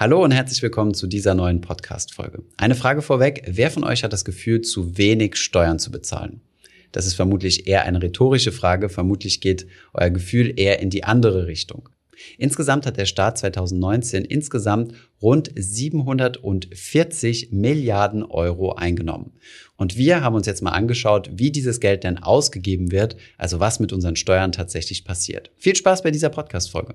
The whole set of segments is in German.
Hallo und herzlich willkommen zu dieser neuen Podcast-Folge. Eine Frage vorweg. Wer von euch hat das Gefühl, zu wenig Steuern zu bezahlen? Das ist vermutlich eher eine rhetorische Frage. Vermutlich geht euer Gefühl eher in die andere Richtung. Insgesamt hat der Staat 2019 insgesamt rund 740 Milliarden Euro eingenommen. Und wir haben uns jetzt mal angeschaut, wie dieses Geld denn ausgegeben wird, also was mit unseren Steuern tatsächlich passiert. Viel Spaß bei dieser Podcast-Folge.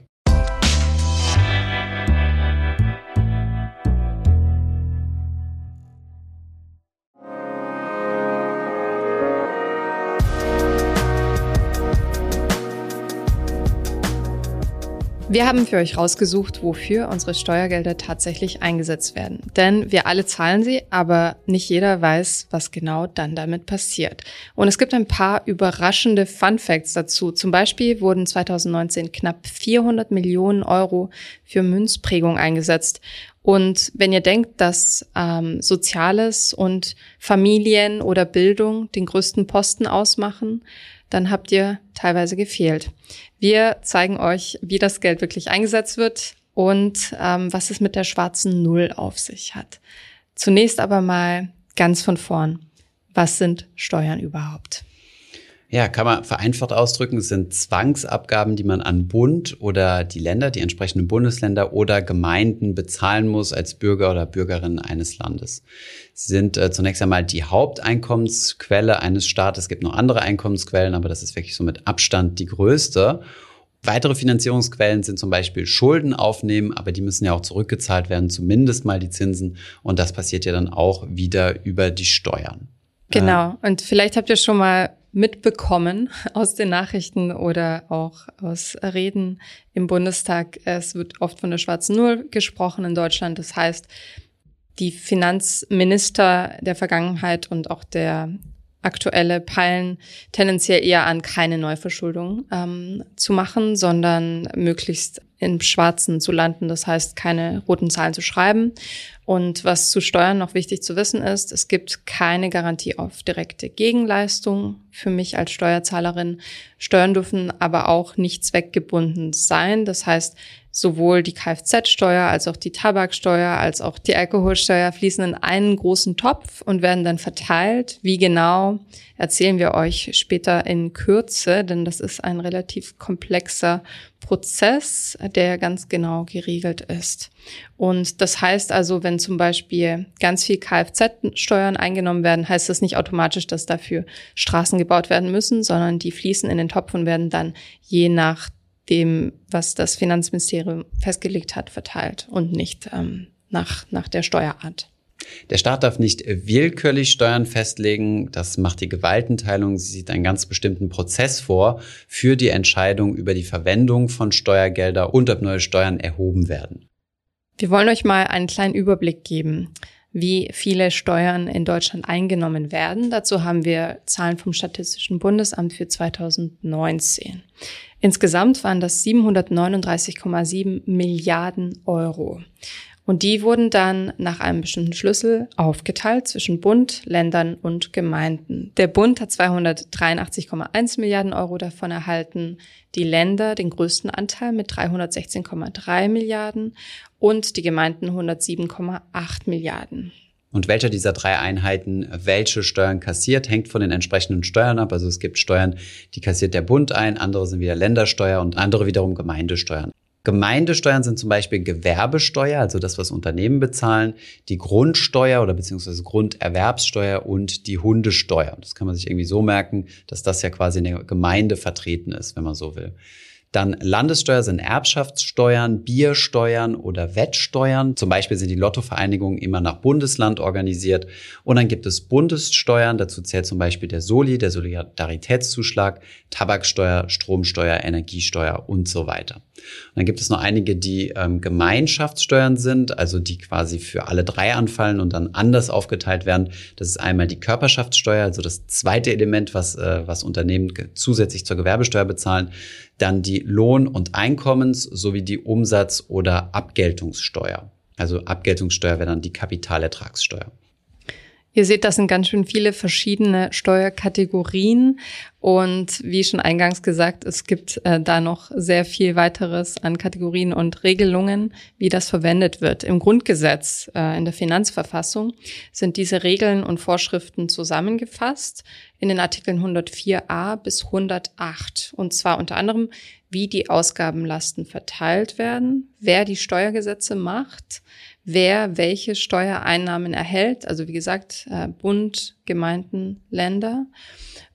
Wir haben für euch rausgesucht, wofür unsere Steuergelder tatsächlich eingesetzt werden. Denn wir alle zahlen sie, aber nicht jeder weiß, was genau dann damit passiert. Und es gibt ein paar überraschende Fun Facts dazu. Zum Beispiel wurden 2019 knapp 400 Millionen Euro für Münzprägung eingesetzt. Und wenn ihr denkt, dass ähm, Soziales und Familien oder Bildung den größten Posten ausmachen, dann habt ihr teilweise gefehlt. Wir zeigen euch, wie das Geld wirklich eingesetzt wird und ähm, was es mit der schwarzen Null auf sich hat. Zunächst aber mal ganz von vorn. Was sind Steuern überhaupt? Ja, kann man vereinfacht ausdrücken, es sind Zwangsabgaben, die man an Bund oder die Länder, die entsprechenden Bundesländer oder Gemeinden bezahlen muss als Bürger oder Bürgerin eines Landes. Sie sind äh, zunächst einmal die Haupteinkommensquelle eines Staates. Es gibt noch andere Einkommensquellen, aber das ist wirklich so mit Abstand die größte. Weitere Finanzierungsquellen sind zum Beispiel Schulden aufnehmen, aber die müssen ja auch zurückgezahlt werden, zumindest mal die Zinsen. Und das passiert ja dann auch wieder über die Steuern. Genau. Und vielleicht habt ihr schon mal mitbekommen aus den Nachrichten oder auch aus Reden im Bundestag. Es wird oft von der schwarzen Null gesprochen in Deutschland. Das heißt, die Finanzminister der Vergangenheit und auch der aktuelle peilen tendenziell eher an, keine Neuverschuldung ähm, zu machen, sondern möglichst im Schwarzen zu landen, das heißt keine roten Zahlen zu schreiben. Und was zu Steuern noch wichtig zu wissen ist, es gibt keine Garantie auf direkte Gegenleistung für mich als Steuerzahlerin. Steuern dürfen aber auch nicht zweckgebunden sein. Das heißt, sowohl die Kfz-Steuer als auch die Tabaksteuer als auch die Alkoholsteuer fließen in einen großen Topf und werden dann verteilt. Wie genau erzählen wir euch später in Kürze, denn das ist ein relativ komplexer Prozess, der ganz genau geregelt ist. Und das heißt also, wenn zum Beispiel ganz viel Kfz-Steuern eingenommen werden, heißt das nicht automatisch, dass dafür Straßen gebaut werden müssen, sondern die fließen in den Topf und werden dann je nach dem, was das Finanzministerium festgelegt hat, verteilt und nicht ähm, nach, nach der Steuerart. Der Staat darf nicht willkürlich Steuern festlegen. Das macht die Gewaltenteilung. Sie sieht einen ganz bestimmten Prozess vor für die Entscheidung über die Verwendung von Steuergelder und ob neue Steuern erhoben werden. Wir wollen euch mal einen kleinen Überblick geben, wie viele Steuern in Deutschland eingenommen werden. Dazu haben wir Zahlen vom Statistischen Bundesamt für 2019. Insgesamt waren das 739,7 Milliarden Euro. Und die wurden dann nach einem bestimmten Schlüssel aufgeteilt zwischen Bund, Ländern und Gemeinden. Der Bund hat 283,1 Milliarden Euro davon erhalten, die Länder den größten Anteil mit 316,3 Milliarden und die Gemeinden 107,8 Milliarden. Und welcher dieser drei Einheiten welche Steuern kassiert, hängt von den entsprechenden Steuern ab. Also es gibt Steuern, die kassiert der Bund ein, andere sind wieder Ländersteuer und andere wiederum Gemeindesteuern. Gemeindesteuern sind zum Beispiel Gewerbesteuer, also das, was Unternehmen bezahlen, die Grundsteuer oder beziehungsweise Grunderwerbssteuer und die Hundesteuer. Das kann man sich irgendwie so merken, dass das ja quasi in der Gemeinde vertreten ist, wenn man so will. Dann Landessteuer sind Erbschaftssteuern, Biersteuern oder Wettsteuern. Zum Beispiel sind die Lottovereinigungen immer nach Bundesland organisiert. Und dann gibt es Bundessteuern. Dazu zählt zum Beispiel der Soli, der Solidaritätszuschlag, Tabaksteuer, Stromsteuer, Energiesteuer und so weiter. Und dann gibt es noch einige, die ähm, Gemeinschaftssteuern sind, also die quasi für alle drei anfallen und dann anders aufgeteilt werden. Das ist einmal die Körperschaftssteuer, also das zweite Element, was, äh, was Unternehmen zusätzlich zur Gewerbesteuer bezahlen dann die Lohn- und Einkommens- sowie die Umsatz- oder Abgeltungssteuer. Also Abgeltungssteuer wäre dann die Kapitalertragssteuer. Ihr seht, das sind ganz schön viele verschiedene Steuerkategorien. Und wie schon eingangs gesagt, es gibt äh, da noch sehr viel weiteres an Kategorien und Regelungen, wie das verwendet wird. Im Grundgesetz, äh, in der Finanzverfassung, sind diese Regeln und Vorschriften zusammengefasst in den Artikeln 104a bis 108. Und zwar unter anderem, wie die Ausgabenlasten verteilt werden, wer die Steuergesetze macht, wer welche Steuereinnahmen erhält, also wie gesagt, äh, Bund, Gemeinden, Länder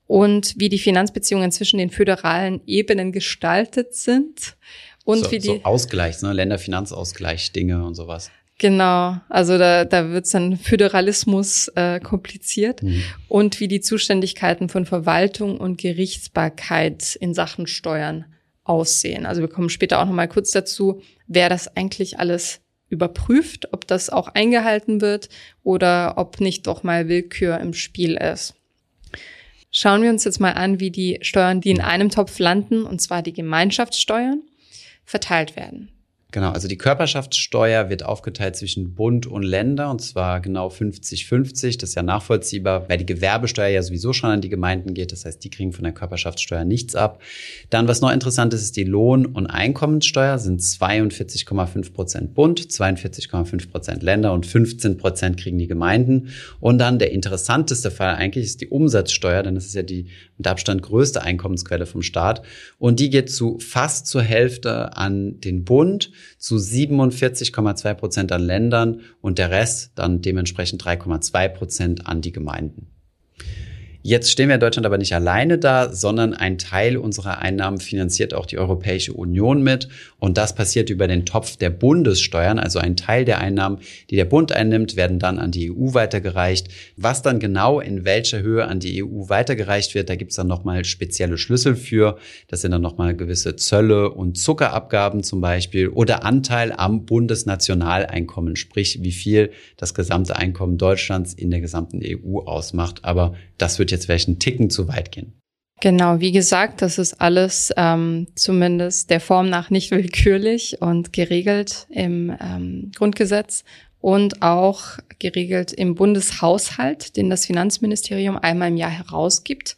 und wie die Finanzbeziehungen zwischen den föderalen Ebenen gestaltet sind und so, wie die so Ausgleich, ne? Länderfinanzausgleich, Dinge und sowas. Genau, also da, da wird es dann Föderalismus äh, kompliziert mhm. und wie die Zuständigkeiten von Verwaltung und Gerichtsbarkeit in Sachen Steuern aussehen. Also wir kommen später auch noch mal kurz dazu, wer das eigentlich alles überprüft, ob das auch eingehalten wird oder ob nicht doch mal Willkür im Spiel ist. Schauen wir uns jetzt mal an, wie die Steuern, die in einem Topf landen, und zwar die Gemeinschaftssteuern, verteilt werden. Genau, also die Körperschaftssteuer wird aufgeteilt zwischen Bund und Länder und zwar genau 50-50. Das ist ja nachvollziehbar, weil die Gewerbesteuer ja sowieso schon an die Gemeinden geht. Das heißt, die kriegen von der Körperschaftssteuer nichts ab. Dann, was noch interessant ist, ist die Lohn- und Einkommenssteuer sind 42,5 Prozent Bund, 42,5 Prozent Länder und 15 Prozent kriegen die Gemeinden. Und dann der interessanteste Fall eigentlich ist die Umsatzsteuer, denn das ist ja die mit Abstand größte Einkommensquelle vom Staat. Und die geht zu fast zur Hälfte an den Bund zu 47,2 Prozent an Ländern und der Rest dann dementsprechend 3,2 Prozent an die Gemeinden. Jetzt stehen wir in Deutschland aber nicht alleine da, sondern ein Teil unserer Einnahmen finanziert auch die Europäische Union mit. Und das passiert über den Topf der Bundessteuern. Also ein Teil der Einnahmen, die der Bund einnimmt, werden dann an die EU weitergereicht. Was dann genau in welcher Höhe an die EU weitergereicht wird, da gibt's dann nochmal spezielle Schlüssel für. Das sind dann nochmal gewisse Zölle und Zuckerabgaben zum Beispiel oder Anteil am Bundesnationaleinkommen, sprich wie viel das gesamte Einkommen Deutschlands in der gesamten EU ausmacht. Aber das wird jetzt vielleicht einen Ticken zu weit gehen. Genau, wie gesagt, das ist alles ähm, zumindest der Form nach nicht willkürlich und geregelt im ähm, Grundgesetz und auch geregelt im Bundeshaushalt, den das Finanzministerium einmal im Jahr herausgibt.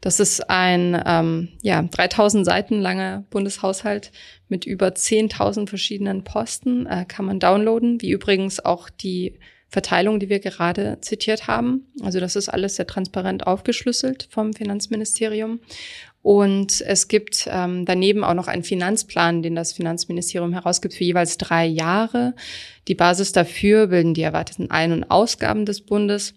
Das ist ein ähm, ja, 3000 Seiten langer Bundeshaushalt mit über 10.000 verschiedenen Posten, äh, kann man downloaden, wie übrigens auch die Verteilung, die wir gerade zitiert haben. Also das ist alles sehr transparent aufgeschlüsselt vom Finanzministerium. Und es gibt ähm, daneben auch noch einen Finanzplan, den das Finanzministerium herausgibt für jeweils drei Jahre. Die Basis dafür bilden die erwarteten Ein- und Ausgaben des Bundes,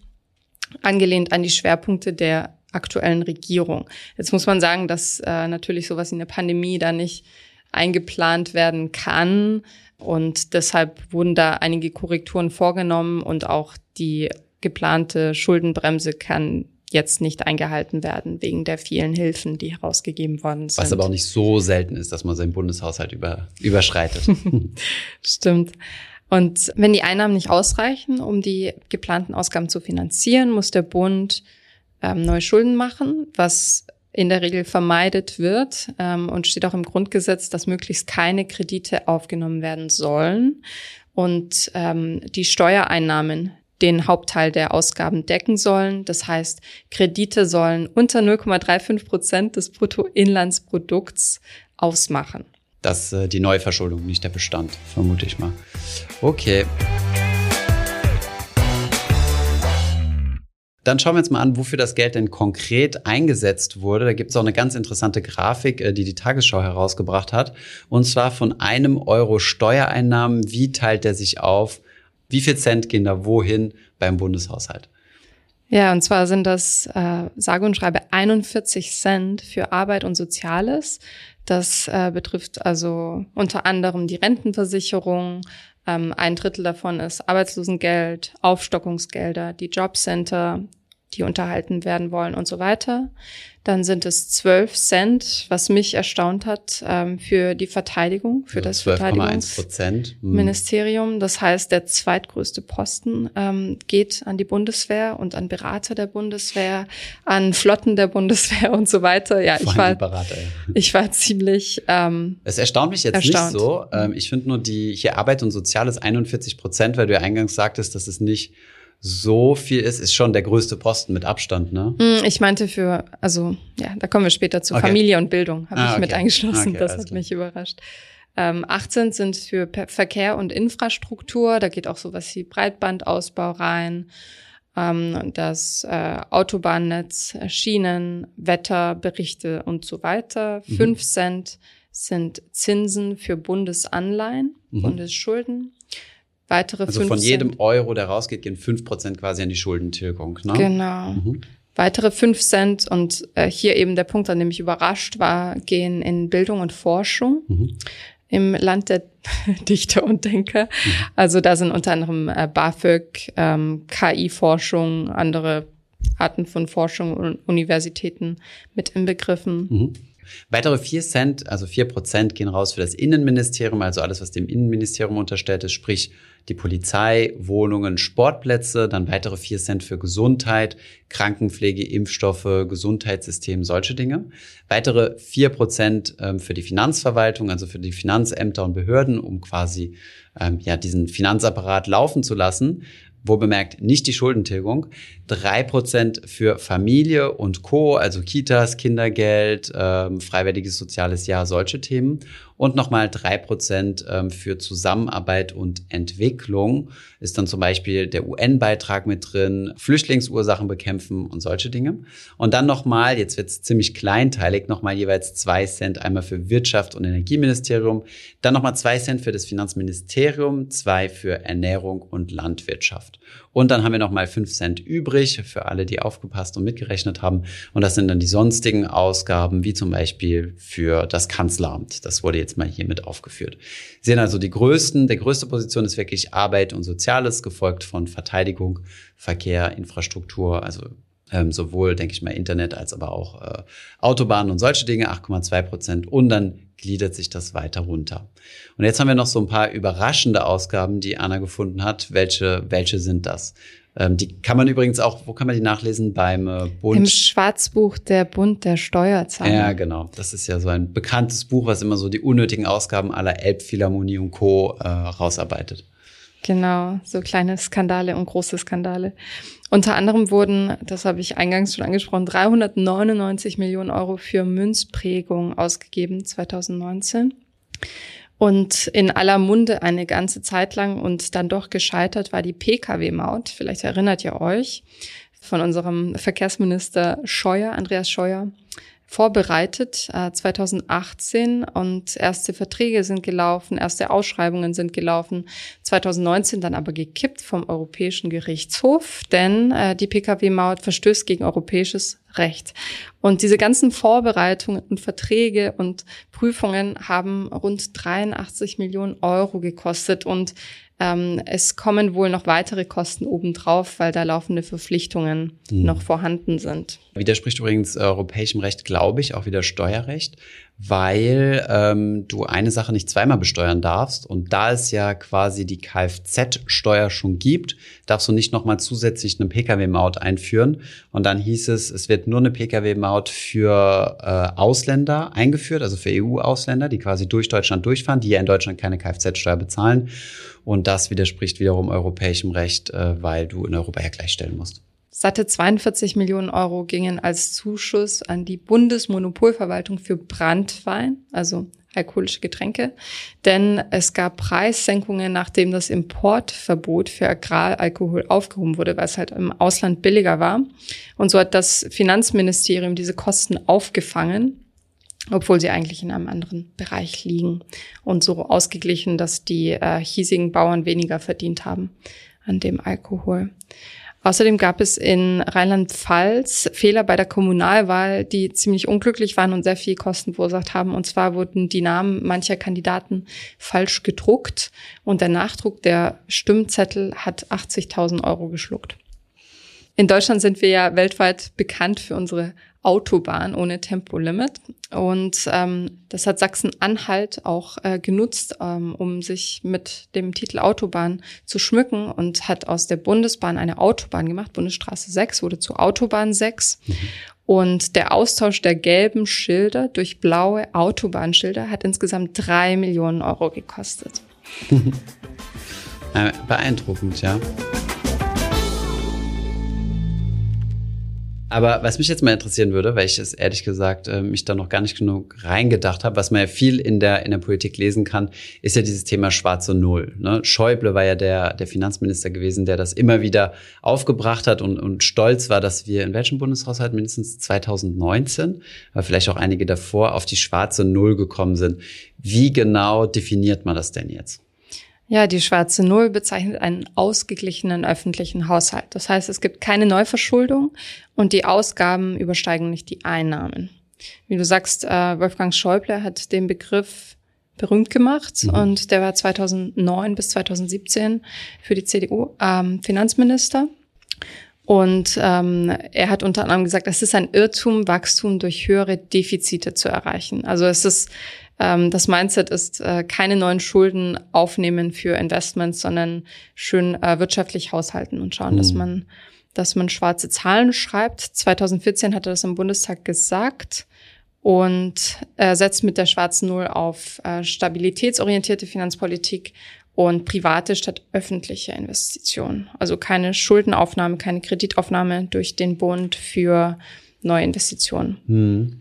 angelehnt an die Schwerpunkte der aktuellen Regierung. Jetzt muss man sagen, dass äh, natürlich sowas wie eine Pandemie da nicht eingeplant werden kann. Und deshalb wurden da einige Korrekturen vorgenommen und auch die geplante Schuldenbremse kann jetzt nicht eingehalten werden wegen der vielen Hilfen, die herausgegeben worden sind. Was aber auch nicht so selten ist, dass man seinen Bundeshaushalt über, überschreitet. Stimmt. Und wenn die Einnahmen nicht ausreichen, um die geplanten Ausgaben zu finanzieren, muss der Bund ähm, neue Schulden machen, was in der Regel vermeidet wird ähm, und steht auch im Grundgesetz, dass möglichst keine Kredite aufgenommen werden sollen und ähm, die Steuereinnahmen den Hauptteil der Ausgaben decken sollen. Das heißt, Kredite sollen unter 0,35 Prozent des Bruttoinlandsprodukts ausmachen. Das äh, die Neuverschuldung, nicht der Bestand, vermute ich mal. Okay. Dann schauen wir uns mal an, wofür das Geld denn konkret eingesetzt wurde. Da gibt es auch eine ganz interessante Grafik, äh, die die Tagesschau herausgebracht hat. Und zwar von einem Euro Steuereinnahmen. Wie teilt der sich auf? Wie viel Cent gehen da wohin beim Bundeshaushalt? Ja, und zwar sind das äh, sage und schreibe 41 Cent für Arbeit und Soziales. Das äh, betrifft also unter anderem die Rentenversicherung. Ähm, ein Drittel davon ist Arbeitslosengeld, Aufstockungsgelder, die Jobcenter, die unterhalten werden wollen und so weiter. Dann sind es 12 Cent, was mich erstaunt hat, ähm, für die Verteidigung, für also das Verteidigungsministerium. Hm. Das heißt, der zweitgrößte Posten ähm, geht an die Bundeswehr und an Berater der Bundeswehr, an Flotten der Bundeswehr und so weiter. Ja, ich war, Berater, ja. ich war ziemlich. Ähm, es erstaunt mich jetzt erstaunt. nicht so. Ähm, ich finde nur die hier Arbeit und Soziales 41 Prozent, weil du ja eingangs sagtest, dass es nicht so viel ist, ist schon der größte Posten mit Abstand, ne? Hm, ich meinte für, also ja, da kommen wir später zu. Okay. Familie und Bildung habe ah, ich okay. mit eingeschlossen. Okay, das hat mich überrascht. Ähm, 18 sind für Verkehr und Infrastruktur. Da geht auch sowas wie Breitbandausbau rein. Ähm, das äh, Autobahnnetz, Schienen, Wetterberichte und so weiter. Mhm. 5 Cent sind Zinsen für Bundesanleihen, mhm. Bundesschulden. Weitere also von jedem Cent. Euro, der rausgeht, gehen 5% quasi an die Schuldentilgung. Ne? Genau. Mhm. Weitere 5 Cent und äh, hier eben der Punkt, an dem ich überrascht war, gehen in Bildung und Forschung. Mhm. Im Land der Dichter und Denker. Mhm. Also da sind unter anderem äh, BAföG, ähm, KI-Forschung, andere Arten von Forschung und Universitäten mit inbegriffen. Mhm. Weitere vier Cent, also vier Prozent, gehen raus für das Innenministerium, also alles, was dem Innenministerium unterstellt ist, sprich die Polizei, Wohnungen, Sportplätze, dann weitere vier Cent für Gesundheit, Krankenpflege, Impfstoffe, Gesundheitssystem, solche Dinge. Weitere vier Prozent ähm, für die Finanzverwaltung, also für die Finanzämter und Behörden, um quasi ähm, ja diesen Finanzapparat laufen zu lassen wo bemerkt nicht die Schuldentilgung, drei Prozent für Familie und Co., also Kitas, Kindergeld, ähm, freiwilliges soziales Jahr, solche Themen und nochmal drei Prozent ähm, für Zusammenarbeit und Entwicklung ist dann zum Beispiel der UN-Beitrag mit drin, Flüchtlingsursachen bekämpfen und solche Dinge. Und dann nochmal, jetzt wird es ziemlich kleinteilig, nochmal jeweils zwei Cent einmal für Wirtschaft und Energieministerium, dann nochmal zwei Cent für das Finanzministerium, zwei für Ernährung und Landwirtschaft. Und dann haben wir nochmal fünf Cent übrig für alle, die aufgepasst und mitgerechnet haben. Und das sind dann die sonstigen Ausgaben, wie zum Beispiel für das Kanzleramt. Das wurde jetzt mal hier mit aufgeführt. Sie sehen also die größten, der größte Position ist wirklich Arbeit und Soziales, gefolgt von Verteidigung, Verkehr, Infrastruktur, also ähm, sowohl, denke ich mal, Internet als aber auch äh, Autobahnen und solche Dinge, 8,2 Prozent. Und dann gliedert sich das weiter runter. Und jetzt haben wir noch so ein paar überraschende Ausgaben, die Anna gefunden hat. Welche, welche sind das? Ähm, die kann man übrigens auch, wo kann man die nachlesen? Beim äh, Bund. Im Schwarzbuch der Bund der Steuerzahler. Ja, genau. Das ist ja so ein bekanntes Buch, was immer so die unnötigen Ausgaben aller Elbphilharmonie und Co. Äh, rausarbeitet. Genau, so kleine Skandale und große Skandale. Unter anderem wurden, das habe ich eingangs schon angesprochen, 399 Millionen Euro für Münzprägung ausgegeben 2019. Und in aller Munde eine ganze Zeit lang und dann doch gescheitert war die Pkw-Maut. Vielleicht erinnert ihr euch von unserem Verkehrsminister Scheuer, Andreas Scheuer vorbereitet äh, 2018 und erste Verträge sind gelaufen, erste Ausschreibungen sind gelaufen, 2019 dann aber gekippt vom Europäischen Gerichtshof, denn äh, die Pkw-Maut verstößt gegen europäisches Recht. Und diese ganzen Vorbereitungen und Verträge und Prüfungen haben rund 83 Millionen Euro gekostet und ähm, es kommen wohl noch weitere Kosten obendrauf, weil da laufende Verpflichtungen mhm. noch vorhanden sind. Widerspricht übrigens europäischem Recht, glaube ich, auch wieder Steuerrecht weil ähm, du eine Sache nicht zweimal besteuern darfst. Und da es ja quasi die Kfz-Steuer schon gibt, darfst du nicht nochmal zusätzlich eine Pkw-Maut einführen. Und dann hieß es, es wird nur eine Pkw-Maut für äh, Ausländer eingeführt, also für EU-Ausländer, die quasi durch Deutschland durchfahren, die ja in Deutschland keine Kfz-Steuer bezahlen. Und das widerspricht wiederum europäischem Recht, äh, weil du in Europa ja gleichstellen musst. Satte 42 Millionen Euro gingen als Zuschuss an die Bundesmonopolverwaltung für Brandwein, also alkoholische Getränke, denn es gab Preissenkungen, nachdem das Importverbot für Agraralkohol aufgehoben wurde, weil es halt im Ausland billiger war. Und so hat das Finanzministerium diese Kosten aufgefangen, obwohl sie eigentlich in einem anderen Bereich liegen und so ausgeglichen, dass die äh, hiesigen Bauern weniger verdient haben an dem Alkohol. Außerdem gab es in Rheinland-Pfalz Fehler bei der Kommunalwahl, die ziemlich unglücklich waren und sehr viel Kosten verursacht haben. Und zwar wurden die Namen mancher Kandidaten falsch gedruckt und der Nachdruck der Stimmzettel hat 80.000 Euro geschluckt. In Deutschland sind wir ja weltweit bekannt für unsere Autobahn ohne Tempolimit. Und ähm, das hat Sachsen-Anhalt auch äh, genutzt, ähm, um sich mit dem Titel Autobahn zu schmücken und hat aus der Bundesbahn eine Autobahn gemacht. Bundesstraße 6 wurde zu Autobahn 6. Mhm. Und der Austausch der gelben Schilder durch blaue Autobahnschilder hat insgesamt drei Millionen Euro gekostet. Beeindruckend, ja. Aber was mich jetzt mal interessieren würde, weil ich es ehrlich gesagt äh, mich da noch gar nicht genug reingedacht habe, was man ja viel in der in der Politik lesen kann, ist ja dieses Thema schwarze Null. Ne? Schäuble war ja der der Finanzminister gewesen, der das immer wieder aufgebracht hat und, und stolz war, dass wir in welchem Bundeshaushalt mindestens 2019, aber vielleicht auch einige davor auf die schwarze Null gekommen sind. Wie genau definiert man das denn jetzt? Ja, die schwarze Null bezeichnet einen ausgeglichenen öffentlichen Haushalt. Das heißt, es gibt keine Neuverschuldung und die Ausgaben übersteigen nicht die Einnahmen. Wie du sagst, äh, Wolfgang Schäuble hat den Begriff berühmt gemacht mhm. und der war 2009 bis 2017 für die CDU ähm, Finanzminister. Und ähm, er hat unter anderem gesagt, es ist ein Irrtum, Wachstum durch höhere Defizite zu erreichen. Also es ist ähm, das Mindset ist äh, keine neuen Schulden aufnehmen für Investments, sondern schön äh, wirtschaftlich haushalten und schauen, mhm. dass man dass man schwarze Zahlen schreibt. 2014 hat er das im Bundestag gesagt und er setzt mit der schwarzen Null auf äh, stabilitätsorientierte Finanzpolitik und private statt öffentliche Investitionen. Also keine Schuldenaufnahme, keine Kreditaufnahme durch den Bund für neue Investitionen. Hm.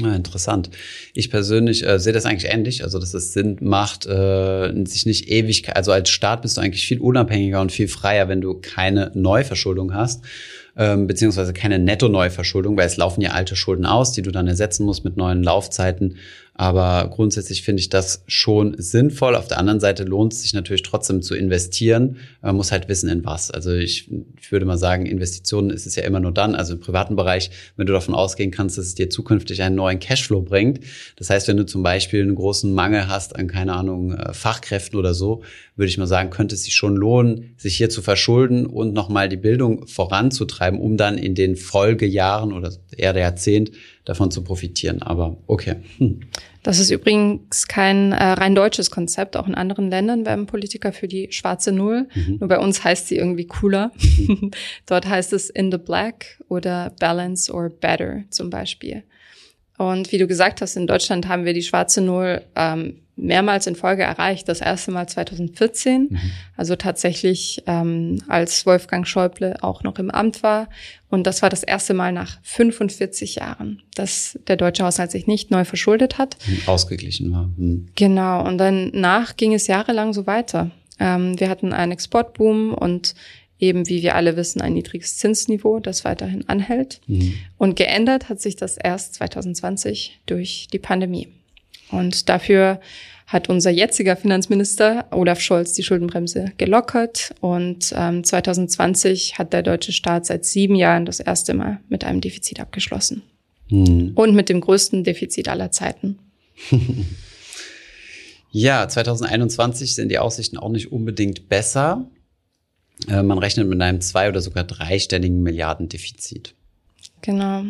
Ja, interessant. Ich persönlich äh, sehe das eigentlich ähnlich, also dass es Sinn macht, äh, sich nicht ewig, also als Staat bist du eigentlich viel unabhängiger und viel freier, wenn du keine Neuverschuldung hast ähm, beziehungsweise keine Netto-Neuverschuldung, weil es laufen ja alte Schulden aus, die du dann ersetzen musst mit neuen Laufzeiten. Aber grundsätzlich finde ich das schon sinnvoll. Auf der anderen Seite lohnt es sich natürlich trotzdem zu investieren. Man muss halt wissen, in was. Also ich, ich würde mal sagen, Investitionen ist es ja immer nur dann, also im privaten Bereich, wenn du davon ausgehen kannst, dass es dir zukünftig einen neuen Cashflow bringt. Das heißt, wenn du zum Beispiel einen großen Mangel hast an, keine Ahnung, äh, Fachkräften oder so, würde ich mal sagen, könnte es sich schon lohnen, sich hier zu verschulden und nochmal die Bildung voranzutreiben, um dann in den Folgejahren oder eher der Jahrzehnt davon zu profitieren. Aber okay. Hm. Das ist übrigens kein äh, rein deutsches Konzept. Auch in anderen Ländern werben Politiker für die schwarze Null. Mhm. Nur bei uns heißt sie irgendwie cooler. Dort heißt es in the black oder balance or better zum Beispiel. Und wie du gesagt hast, in Deutschland haben wir die schwarze Null ähm, mehrmals in Folge erreicht. Das erste Mal 2014, mhm. also tatsächlich ähm, als Wolfgang Schäuble auch noch im Amt war. Und das war das erste Mal nach 45 Jahren, dass der deutsche Haushalt sich nicht neu verschuldet hat. Ausgeglichen war. Mhm. Genau. Und danach ging es jahrelang so weiter. Ähm, wir hatten einen Exportboom und eben, wie wir alle wissen, ein niedriges Zinsniveau, das weiterhin anhält. Mhm. Und geändert hat sich das erst 2020 durch die Pandemie. Und dafür hat unser jetziger Finanzminister Olaf Scholz die Schuldenbremse gelockert und ähm, 2020 hat der deutsche Staat seit sieben Jahren das erste Mal mit einem Defizit abgeschlossen. Hm. Und mit dem größten Defizit aller Zeiten. ja, 2021 sind die Aussichten auch nicht unbedingt besser. Äh, man rechnet mit einem zwei- oder sogar dreistelligen Milliardendefizit. Genau.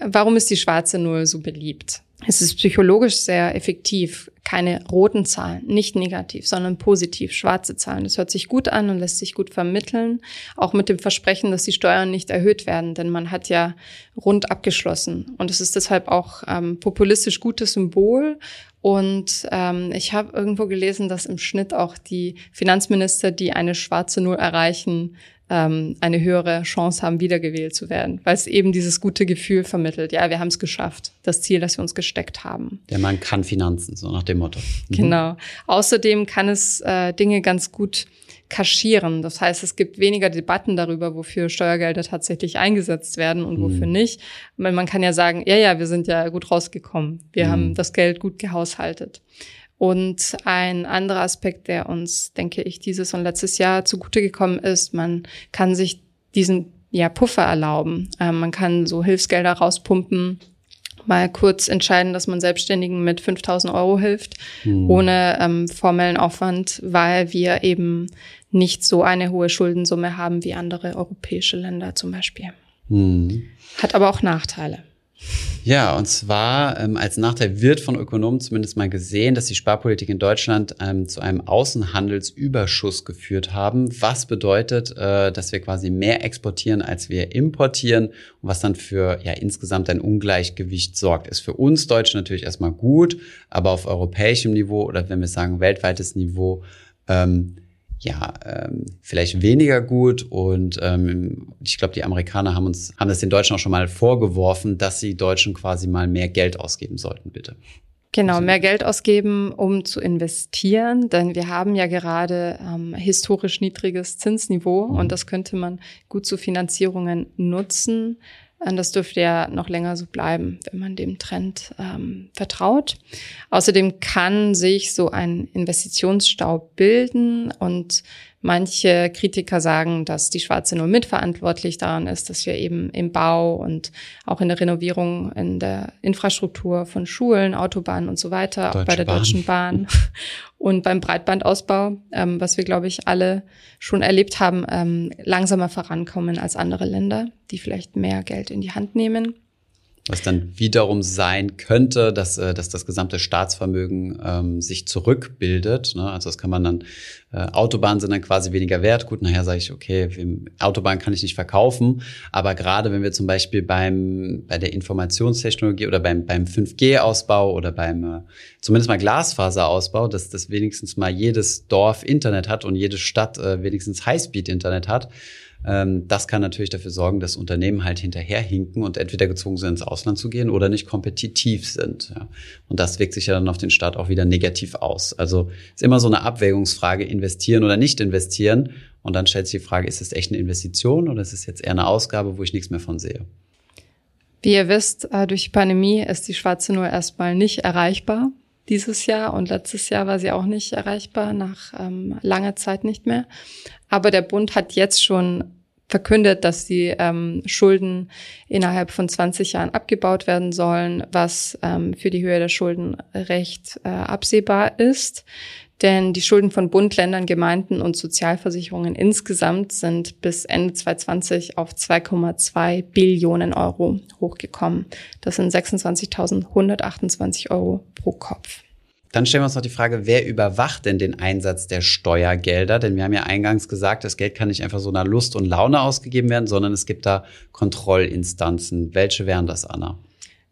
Warum ist die schwarze Null so beliebt? Es ist psychologisch sehr effektiv. Keine roten Zahlen, nicht negativ, sondern positiv, schwarze Zahlen. Das hört sich gut an und lässt sich gut vermitteln. Auch mit dem Versprechen, dass die Steuern nicht erhöht werden, denn man hat ja rund abgeschlossen. Und es ist deshalb auch ähm, populistisch gutes Symbol. Und ähm, ich habe irgendwo gelesen, dass im Schnitt auch die Finanzminister, die eine schwarze Null erreichen, ähm, eine höhere Chance haben, wiedergewählt zu werden, weil es eben dieses gute Gefühl vermittelt. Ja, wir haben es geschafft, das Ziel, das wir uns gesteckt haben. Der Mann kann Finanzen, so nach dem Motto. Mhm. Genau. Außerdem kann es äh, Dinge ganz gut kaschieren. Das heißt, es gibt weniger Debatten darüber, wofür Steuergelder tatsächlich eingesetzt werden und wofür mhm. nicht. Man kann ja sagen, ja, ja, wir sind ja gut rausgekommen. Wir mhm. haben das Geld gut gehaushaltet. Und ein anderer Aspekt, der uns, denke ich, dieses und letztes Jahr zugute gekommen ist, man kann sich diesen ja, Puffer erlauben. Ähm, man kann so Hilfsgelder rauspumpen, mal kurz entscheiden, dass man Selbstständigen mit 5000 Euro hilft, hm. ohne ähm, formellen Aufwand, weil wir eben nicht so eine hohe Schuldensumme haben wie andere europäische Länder zum Beispiel. Hm. Hat aber auch Nachteile. Ja, und zwar ähm, als Nachteil wird von Ökonomen zumindest mal gesehen, dass die Sparpolitik in Deutschland ähm, zu einem Außenhandelsüberschuss geführt haben, was bedeutet, äh, dass wir quasi mehr exportieren, als wir importieren und was dann für ja insgesamt ein Ungleichgewicht sorgt. Ist für uns Deutsche natürlich erstmal gut, aber auf europäischem Niveau oder wenn wir sagen weltweites Niveau ähm, ja, ähm, vielleicht weniger gut. Und ähm, ich glaube, die Amerikaner haben uns, haben das den Deutschen auch schon mal vorgeworfen, dass sie Deutschen quasi mal mehr Geld ausgeben sollten, bitte. Genau, mehr Geld ausgeben, um zu investieren, denn wir haben ja gerade ähm, historisch niedriges Zinsniveau mhm. und das könnte man gut zu Finanzierungen nutzen. Und das dürfte ja noch länger so bleiben, wenn man dem Trend ähm, vertraut. Außerdem kann sich so ein Investitionsstau bilden und Manche Kritiker sagen, dass die Schwarze Null mitverantwortlich daran ist, dass wir eben im Bau und auch in der Renovierung in der Infrastruktur von Schulen, Autobahnen und so weiter, Deutsche auch bei der Bahn. Deutschen Bahn und beim Breitbandausbau, ähm, was wir, glaube ich, alle schon erlebt haben, ähm, langsamer vorankommen als andere Länder, die vielleicht mehr Geld in die Hand nehmen was dann wiederum sein könnte, dass, äh, dass das gesamte Staatsvermögen ähm, sich zurückbildet. Ne? Also das kann man dann, äh, Autobahnen sind dann quasi weniger wert. Gut, nachher sage ich, okay, Autobahn kann ich nicht verkaufen. Aber gerade wenn wir zum Beispiel beim, bei der Informationstechnologie oder beim, beim 5G-Ausbau oder beim äh, zumindest mal Glasfaserausbau, dass das wenigstens mal jedes Dorf Internet hat und jede Stadt äh, wenigstens Highspeed-Internet hat, das kann natürlich dafür sorgen, dass Unternehmen halt hinterherhinken und entweder gezwungen sind, ins Ausland zu gehen oder nicht kompetitiv sind. Und das wirkt sich ja dann auf den Staat auch wieder negativ aus. Also ist immer so eine Abwägungsfrage, investieren oder nicht investieren. Und dann stellt sich die Frage, ist es echt eine Investition oder ist es jetzt eher eine Ausgabe, wo ich nichts mehr von sehe? Wie ihr wisst, äh, durch die Pandemie ist die Schwarze Null erstmal nicht erreichbar dieses Jahr und letztes Jahr war sie auch nicht erreichbar, nach ähm, langer Zeit nicht mehr. Aber der Bund hat jetzt schon verkündet, dass die ähm, Schulden innerhalb von 20 Jahren abgebaut werden sollen, was ähm, für die Höhe der Schulden recht äh, absehbar ist. Denn die Schulden von Bund, Ländern, Gemeinden und Sozialversicherungen insgesamt sind bis Ende 2020 auf 2,2 Billionen Euro hochgekommen. Das sind 26.128 Euro pro Kopf. Dann stellen wir uns noch die Frage, wer überwacht denn den Einsatz der Steuergelder? Denn wir haben ja eingangs gesagt, das Geld kann nicht einfach so nach Lust und Laune ausgegeben werden, sondern es gibt da Kontrollinstanzen. Welche wären das, Anna?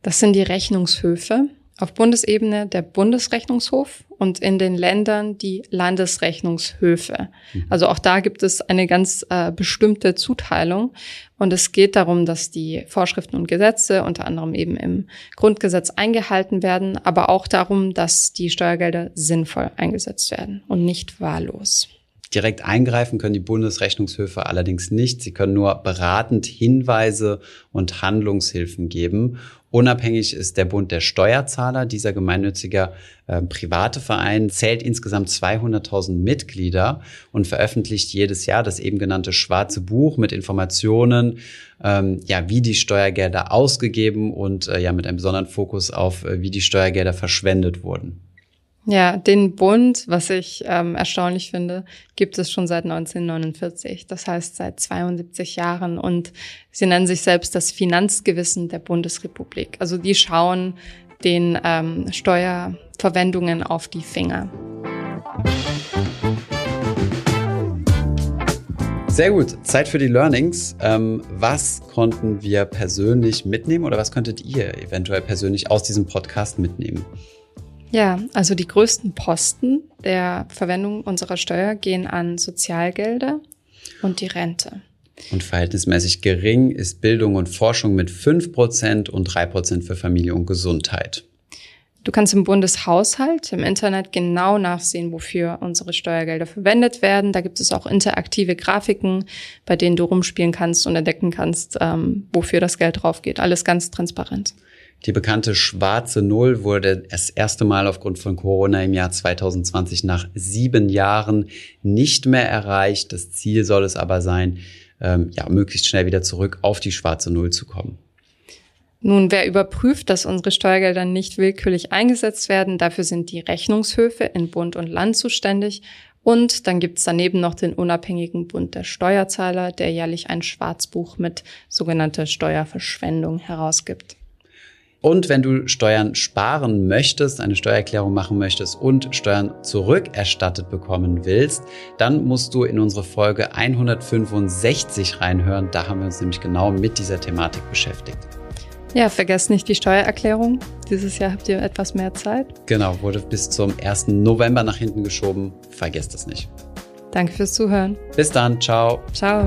Das sind die Rechnungshöfe. Auf Bundesebene der Bundesrechnungshof und in den Ländern die Landesrechnungshöfe. Mhm. Also auch da gibt es eine ganz äh, bestimmte Zuteilung. Und es geht darum, dass die Vorschriften und Gesetze unter anderem eben im Grundgesetz eingehalten werden, aber auch darum, dass die Steuergelder sinnvoll eingesetzt werden und nicht wahllos. Direkt eingreifen können die Bundesrechnungshöfe allerdings nicht. Sie können nur beratend Hinweise und Handlungshilfen geben. Unabhängig ist der Bund der Steuerzahler. Dieser gemeinnützige äh, private Verein zählt insgesamt 200.000 Mitglieder und veröffentlicht jedes Jahr das eben genannte Schwarze Buch mit Informationen, ähm, ja, wie die Steuergelder ausgegeben und äh, ja mit einem besonderen Fokus auf, äh, wie die Steuergelder verschwendet wurden. Ja, den Bund, was ich ähm, erstaunlich finde, gibt es schon seit 1949. Das heißt seit 72 Jahren. Und sie nennen sich selbst das Finanzgewissen der Bundesrepublik. Also die schauen den ähm, Steuerverwendungen auf die Finger. Sehr gut. Zeit für die Learnings. Ähm, was konnten wir persönlich mitnehmen oder was könntet ihr eventuell persönlich aus diesem Podcast mitnehmen? Ja, also die größten Posten der Verwendung unserer Steuer gehen an Sozialgelder und die Rente. Und verhältnismäßig gering ist Bildung und Forschung mit 5% und 3% für Familie und Gesundheit. Du kannst im Bundeshaushalt im Internet genau nachsehen, wofür unsere Steuergelder verwendet werden. Da gibt es auch interaktive Grafiken, bei denen du rumspielen kannst und entdecken kannst, ähm, wofür das Geld drauf geht. Alles ganz transparent. Die bekannte schwarze Null wurde das erste Mal aufgrund von Corona im Jahr 2020 nach sieben Jahren nicht mehr erreicht. Das Ziel soll es aber sein, ähm, ja, möglichst schnell wieder zurück auf die schwarze Null zu kommen. Nun, wer überprüft, dass unsere Steuergelder nicht willkürlich eingesetzt werden? Dafür sind die Rechnungshöfe in Bund und Land zuständig. Und dann gibt's daneben noch den unabhängigen Bund der Steuerzahler, der jährlich ein Schwarzbuch mit sogenannter Steuerverschwendung herausgibt. Und wenn du Steuern sparen möchtest, eine Steuererklärung machen möchtest und Steuern zurückerstattet bekommen willst, dann musst du in unsere Folge 165 reinhören. Da haben wir uns nämlich genau mit dieser Thematik beschäftigt. Ja, vergesst nicht die Steuererklärung. Dieses Jahr habt ihr etwas mehr Zeit. Genau, wurde bis zum 1. November nach hinten geschoben. Vergesst es nicht. Danke fürs Zuhören. Bis dann. Ciao. Ciao.